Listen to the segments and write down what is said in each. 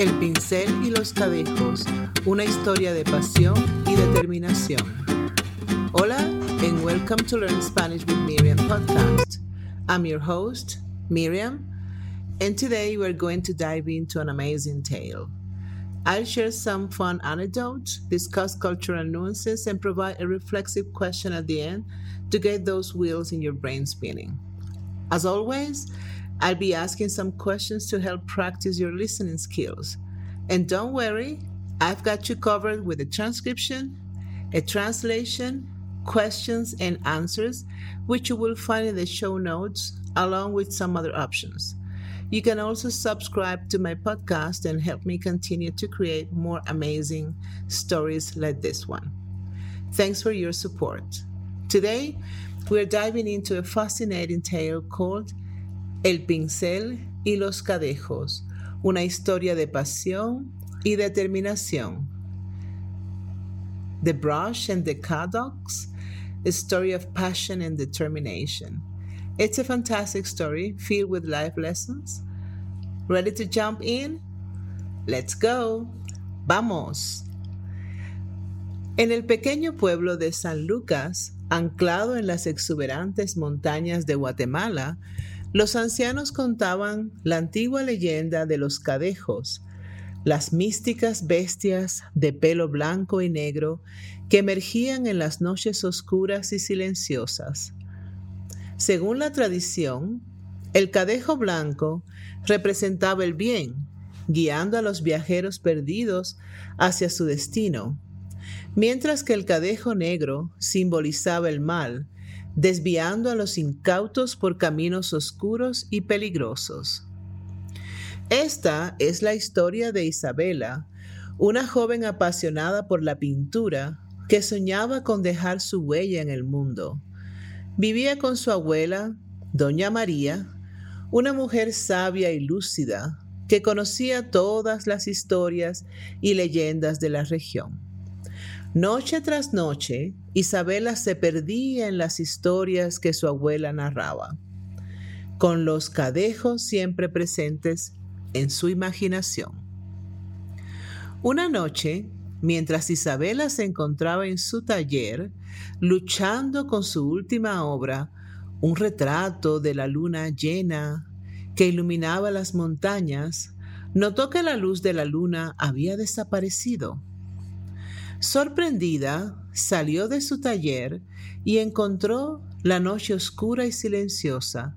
El pincel y los cadejos, una historia de pasión y determinación. Hola and welcome to Learn Spanish with Miriam podcast. I'm your host, Miriam, and today we're going to dive into an amazing tale. I'll share some fun anecdotes, discuss cultural nuances, and provide a reflexive question at the end to get those wheels in your brain spinning. As always, I'll be asking some questions to help practice your listening skills. And don't worry, I've got you covered with a transcription, a translation, questions, and answers, which you will find in the show notes, along with some other options. You can also subscribe to my podcast and help me continue to create more amazing stories like this one. Thanks for your support. Today, we're diving into a fascinating tale called El pincel y los cadejos, una historia de pasión y determinación. The brush and the cadocks, a story of passion and determination. It's a fantastic story filled with life lessons. Ready to jump in? Let's go. Vamos. En el pequeño pueblo de San Lucas, anclado en las exuberantes montañas de Guatemala, los ancianos contaban la antigua leyenda de los cadejos, las místicas bestias de pelo blanco y negro que emergían en las noches oscuras y silenciosas. Según la tradición, el cadejo blanco representaba el bien, guiando a los viajeros perdidos hacia su destino, mientras que el cadejo negro simbolizaba el mal, desviando a los incautos por caminos oscuros y peligrosos. Esta es la historia de Isabela, una joven apasionada por la pintura que soñaba con dejar su huella en el mundo. Vivía con su abuela, Doña María, una mujer sabia y lúcida que conocía todas las historias y leyendas de la región. Noche tras noche, Isabela se perdía en las historias que su abuela narraba, con los cadejos siempre presentes en su imaginación. Una noche, mientras Isabela se encontraba en su taller, luchando con su última obra, un retrato de la luna llena que iluminaba las montañas, notó que la luz de la luna había desaparecido. Sorprendida, salió de su taller y encontró la noche oscura y silenciosa,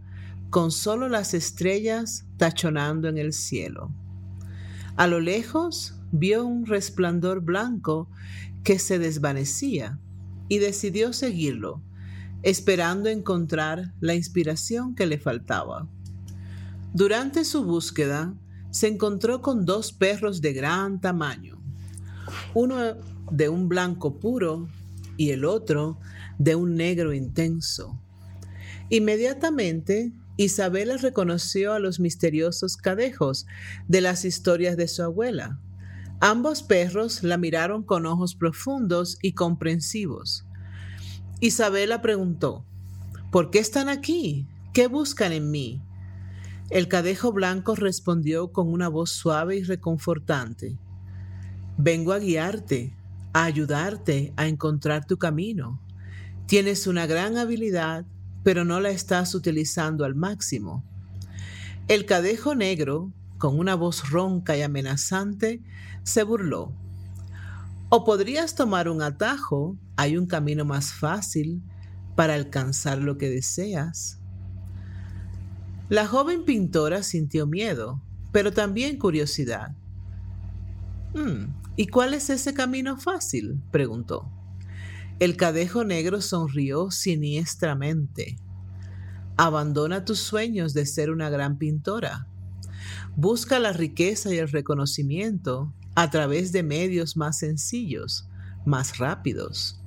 con solo las estrellas tachonando en el cielo. A lo lejos vio un resplandor blanco que se desvanecía y decidió seguirlo, esperando encontrar la inspiración que le faltaba. Durante su búsqueda, se encontró con dos perros de gran tamaño. Uno de un blanco puro y el otro de un negro intenso. Inmediatamente, Isabela reconoció a los misteriosos cadejos de las historias de su abuela. Ambos perros la miraron con ojos profundos y comprensivos. Isabela preguntó, ¿Por qué están aquí? ¿Qué buscan en mí? El cadejo blanco respondió con una voz suave y reconfortante. Vengo a guiarte, a ayudarte a encontrar tu camino. Tienes una gran habilidad, pero no la estás utilizando al máximo. El cadejo negro, con una voz ronca y amenazante, se burló. O podrías tomar un atajo, hay un camino más fácil para alcanzar lo que deseas. La joven pintora sintió miedo, pero también curiosidad. Hmm, ¿Y cuál es ese camino fácil? preguntó. El cadejo negro sonrió siniestramente. Abandona tus sueños de ser una gran pintora. Busca la riqueza y el reconocimiento a través de medios más sencillos, más rápidos.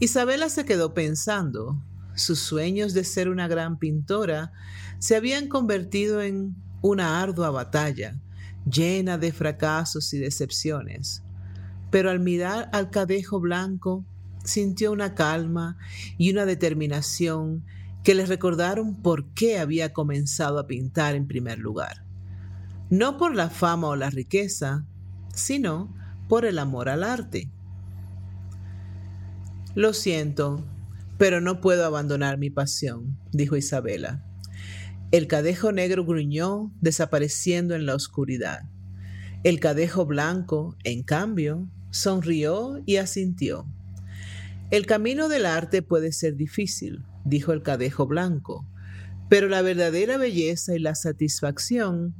Isabela se quedó pensando. Sus sueños de ser una gran pintora se habían convertido en una ardua batalla llena de fracasos y decepciones. Pero al mirar al cadejo blanco, sintió una calma y una determinación que le recordaron por qué había comenzado a pintar en primer lugar. no por la fama o la riqueza, sino por el amor al arte. Lo siento, pero no puedo abandonar mi pasión, dijo Isabela. El cadejo negro gruñó, desapareciendo en la oscuridad. El cadejo blanco, en cambio, sonrió y asintió. El camino del arte puede ser difícil, dijo el cadejo blanco, pero la verdadera belleza y la satisfacción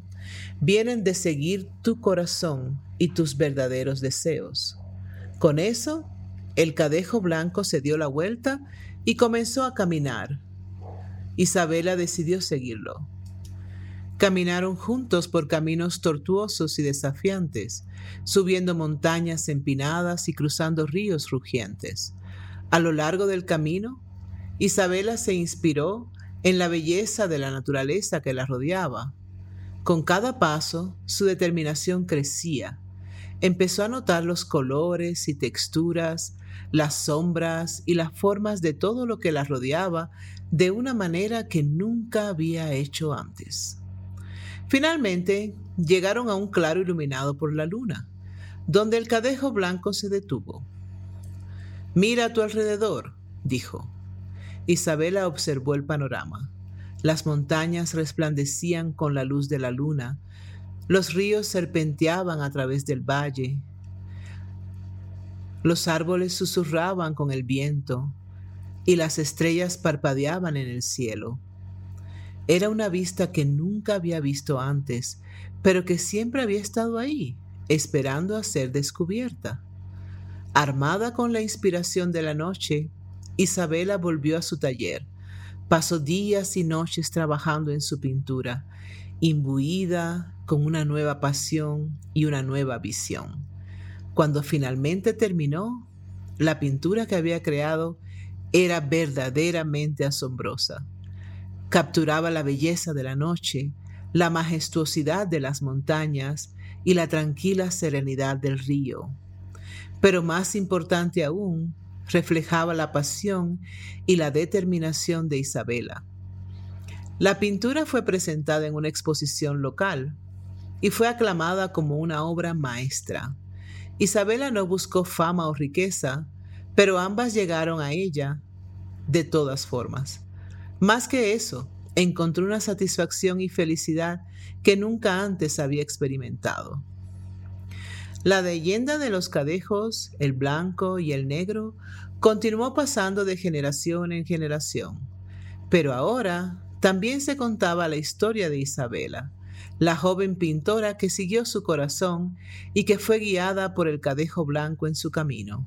vienen de seguir tu corazón y tus verdaderos deseos. Con eso, el cadejo blanco se dio la vuelta y comenzó a caminar. Isabela decidió seguirlo. Caminaron juntos por caminos tortuosos y desafiantes, subiendo montañas empinadas y cruzando ríos rugientes. A lo largo del camino, Isabela se inspiró en la belleza de la naturaleza que la rodeaba. Con cada paso, su determinación crecía. Empezó a notar los colores y texturas, las sombras y las formas de todo lo que la rodeaba de una manera que nunca había hecho antes. Finalmente, llegaron a un claro iluminado por la luna, donde el cadejo blanco se detuvo. Mira a tu alrededor, dijo. Isabela observó el panorama. Las montañas resplandecían con la luz de la luna, los ríos serpenteaban a través del valle, los árboles susurraban con el viento y las estrellas parpadeaban en el cielo. Era una vista que nunca había visto antes, pero que siempre había estado ahí, esperando a ser descubierta. Armada con la inspiración de la noche, Isabela volvió a su taller Pasó días y noches trabajando en su pintura, imbuida con una nueva pasión y una nueva visión. Cuando finalmente terminó, la pintura que había creado era verdaderamente asombrosa. Capturaba la belleza de la noche, la majestuosidad de las montañas y la tranquila serenidad del río. Pero más importante aún, reflejaba la pasión y la determinación de Isabela. La pintura fue presentada en una exposición local y fue aclamada como una obra maestra. Isabela no buscó fama o riqueza, pero ambas llegaron a ella de todas formas. Más que eso, encontró una satisfacción y felicidad que nunca antes había experimentado. La leyenda de los cadejos, el blanco y el negro, continuó pasando de generación en generación. Pero ahora también se contaba la historia de Isabela, la joven pintora que siguió su corazón y que fue guiada por el cadejo blanco en su camino.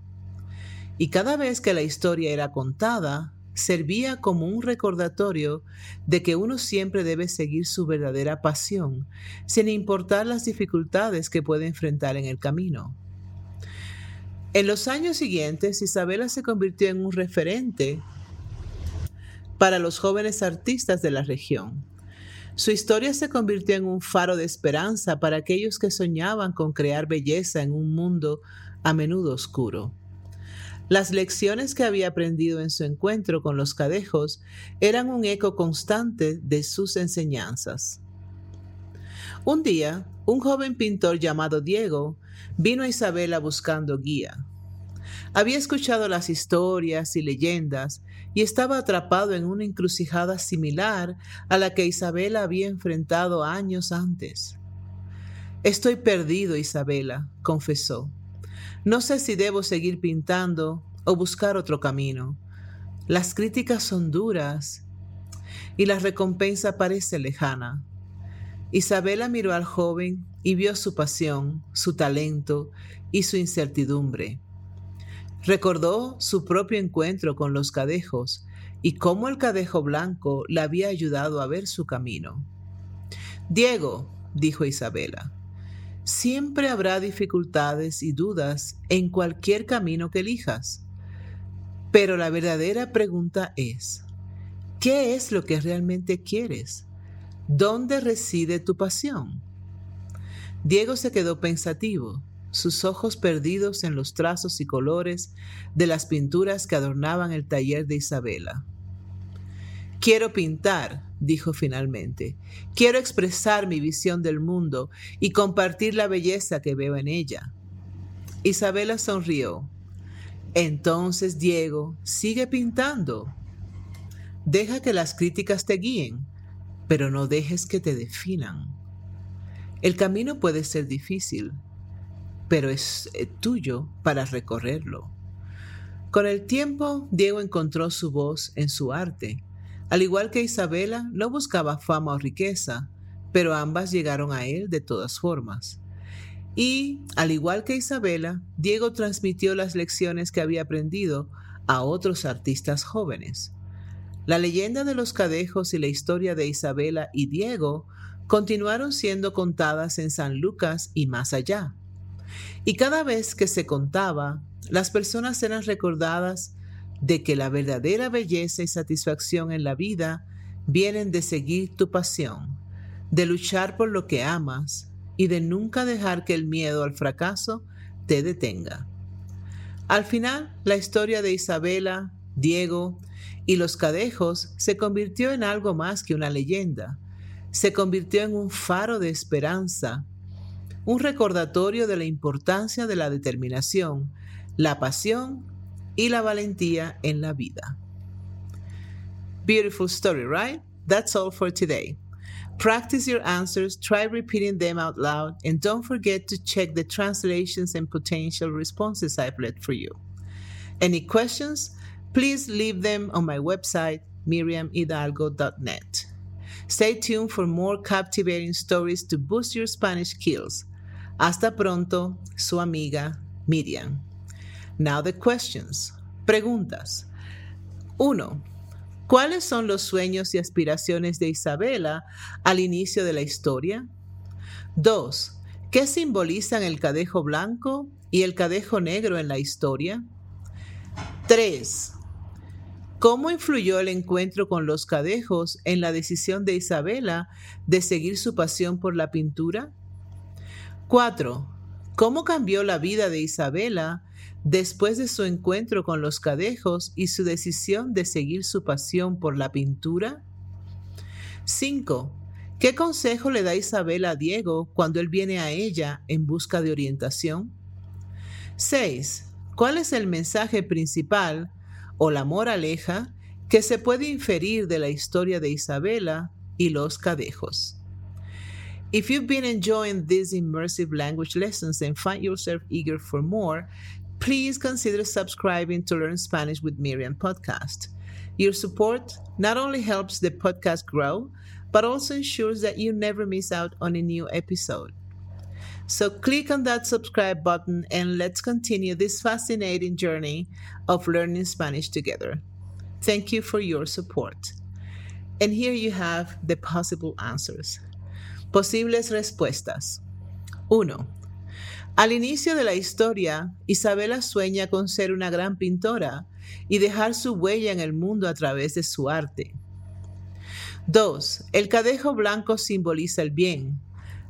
Y cada vez que la historia era contada, servía como un recordatorio de que uno siempre debe seguir su verdadera pasión, sin importar las dificultades que puede enfrentar en el camino. En los años siguientes, Isabela se convirtió en un referente para los jóvenes artistas de la región. Su historia se convirtió en un faro de esperanza para aquellos que soñaban con crear belleza en un mundo a menudo oscuro. Las lecciones que había aprendido en su encuentro con los cadejos eran un eco constante de sus enseñanzas. Un día, un joven pintor llamado Diego vino a Isabela buscando guía. Había escuchado las historias y leyendas y estaba atrapado en una encrucijada similar a la que Isabela había enfrentado años antes. Estoy perdido, Isabela, confesó. No sé si debo seguir pintando o buscar otro camino. Las críticas son duras y la recompensa parece lejana. Isabela miró al joven y vio su pasión, su talento y su incertidumbre. Recordó su propio encuentro con los cadejos y cómo el cadejo blanco le había ayudado a ver su camino. Diego, dijo Isabela, Siempre habrá dificultades y dudas en cualquier camino que elijas. Pero la verdadera pregunta es, ¿qué es lo que realmente quieres? ¿Dónde reside tu pasión? Diego se quedó pensativo, sus ojos perdidos en los trazos y colores de las pinturas que adornaban el taller de Isabela. Quiero pintar, dijo finalmente. Quiero expresar mi visión del mundo y compartir la belleza que veo en ella. Isabela sonrió. Entonces, Diego, sigue pintando. Deja que las críticas te guíen, pero no dejes que te definan. El camino puede ser difícil, pero es eh, tuyo para recorrerlo. Con el tiempo, Diego encontró su voz en su arte. Al igual que Isabela, no buscaba fama o riqueza, pero ambas llegaron a él de todas formas. Y, al igual que Isabela, Diego transmitió las lecciones que había aprendido a otros artistas jóvenes. La leyenda de los cadejos y la historia de Isabela y Diego continuaron siendo contadas en San Lucas y más allá. Y cada vez que se contaba, las personas eran recordadas de que la verdadera belleza y satisfacción en la vida vienen de seguir tu pasión, de luchar por lo que amas y de nunca dejar que el miedo al fracaso te detenga. Al final, la historia de Isabela, Diego y los cadejos se convirtió en algo más que una leyenda. Se convirtió en un faro de esperanza, un recordatorio de la importancia de la determinación, la pasión y la valentía en la vida. Beautiful story, right? That's all for today. Practice your answers, try repeating them out loud, and don't forget to check the translations and potential responses I've left for you. Any questions? Please leave them on my website, miriamhidalgo.net. Stay tuned for more captivating stories to boost your Spanish skills. Hasta pronto, su amiga Miriam. Now the questions. Preguntas. 1. ¿Cuáles son los sueños y aspiraciones de Isabela al inicio de la historia? 2. ¿Qué simbolizan el cadejo blanco y el cadejo negro en la historia? 3. ¿Cómo influyó el encuentro con los cadejos en la decisión de Isabela de seguir su pasión por la pintura? 4. ¿Cómo cambió la vida de Isabela después de su encuentro con los cadejos y su decisión de seguir su pasión por la pintura? 5. ¿Qué consejo le da Isabel a Diego cuando él viene a ella en busca de orientación? 6. ¿Cuál es el mensaje principal o la moraleja que se puede inferir de la historia de Isabela y los cadejos? If you've been enjoying these immersive language lessons and find yourself eager for more, please consider subscribing to Learn Spanish with Miriam podcast. Your support not only helps the podcast grow, but also ensures that you never miss out on a new episode. So click on that subscribe button and let's continue this fascinating journey of learning Spanish together. Thank you for your support. And here you have the possible answers. Posibles respuestas. 1. Al inicio de la historia, Isabela sueña con ser una gran pintora y dejar su huella en el mundo a través de su arte. 2. El cadejo blanco simboliza el bien,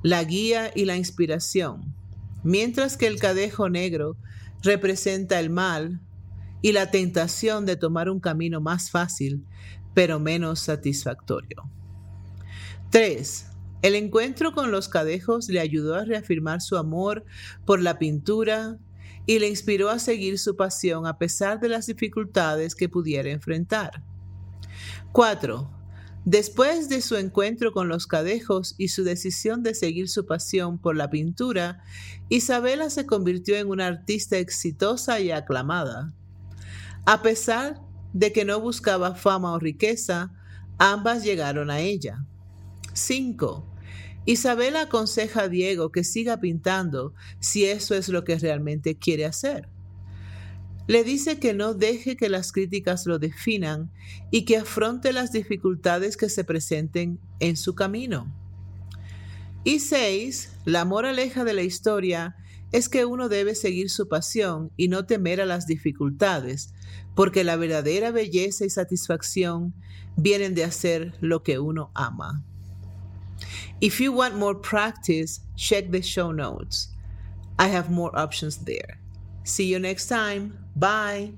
la guía y la inspiración, mientras que el cadejo negro representa el mal y la tentación de tomar un camino más fácil, pero menos satisfactorio. 3. El encuentro con los cadejos le ayudó a reafirmar su amor por la pintura y le inspiró a seguir su pasión a pesar de las dificultades que pudiera enfrentar. 4. Después de su encuentro con los cadejos y su decisión de seguir su pasión por la pintura, Isabela se convirtió en una artista exitosa y aclamada. A pesar de que no buscaba fama o riqueza, ambas llegaron a ella. 5. Isabela aconseja a Diego que siga pintando si eso es lo que realmente quiere hacer. Le dice que no deje que las críticas lo definan y que afronte las dificultades que se presenten en su camino. Y 6. La moraleja de la historia es que uno debe seguir su pasión y no temer a las dificultades, porque la verdadera belleza y satisfacción vienen de hacer lo que uno ama. If you want more practice, check the show notes. I have more options there. See you next time. Bye.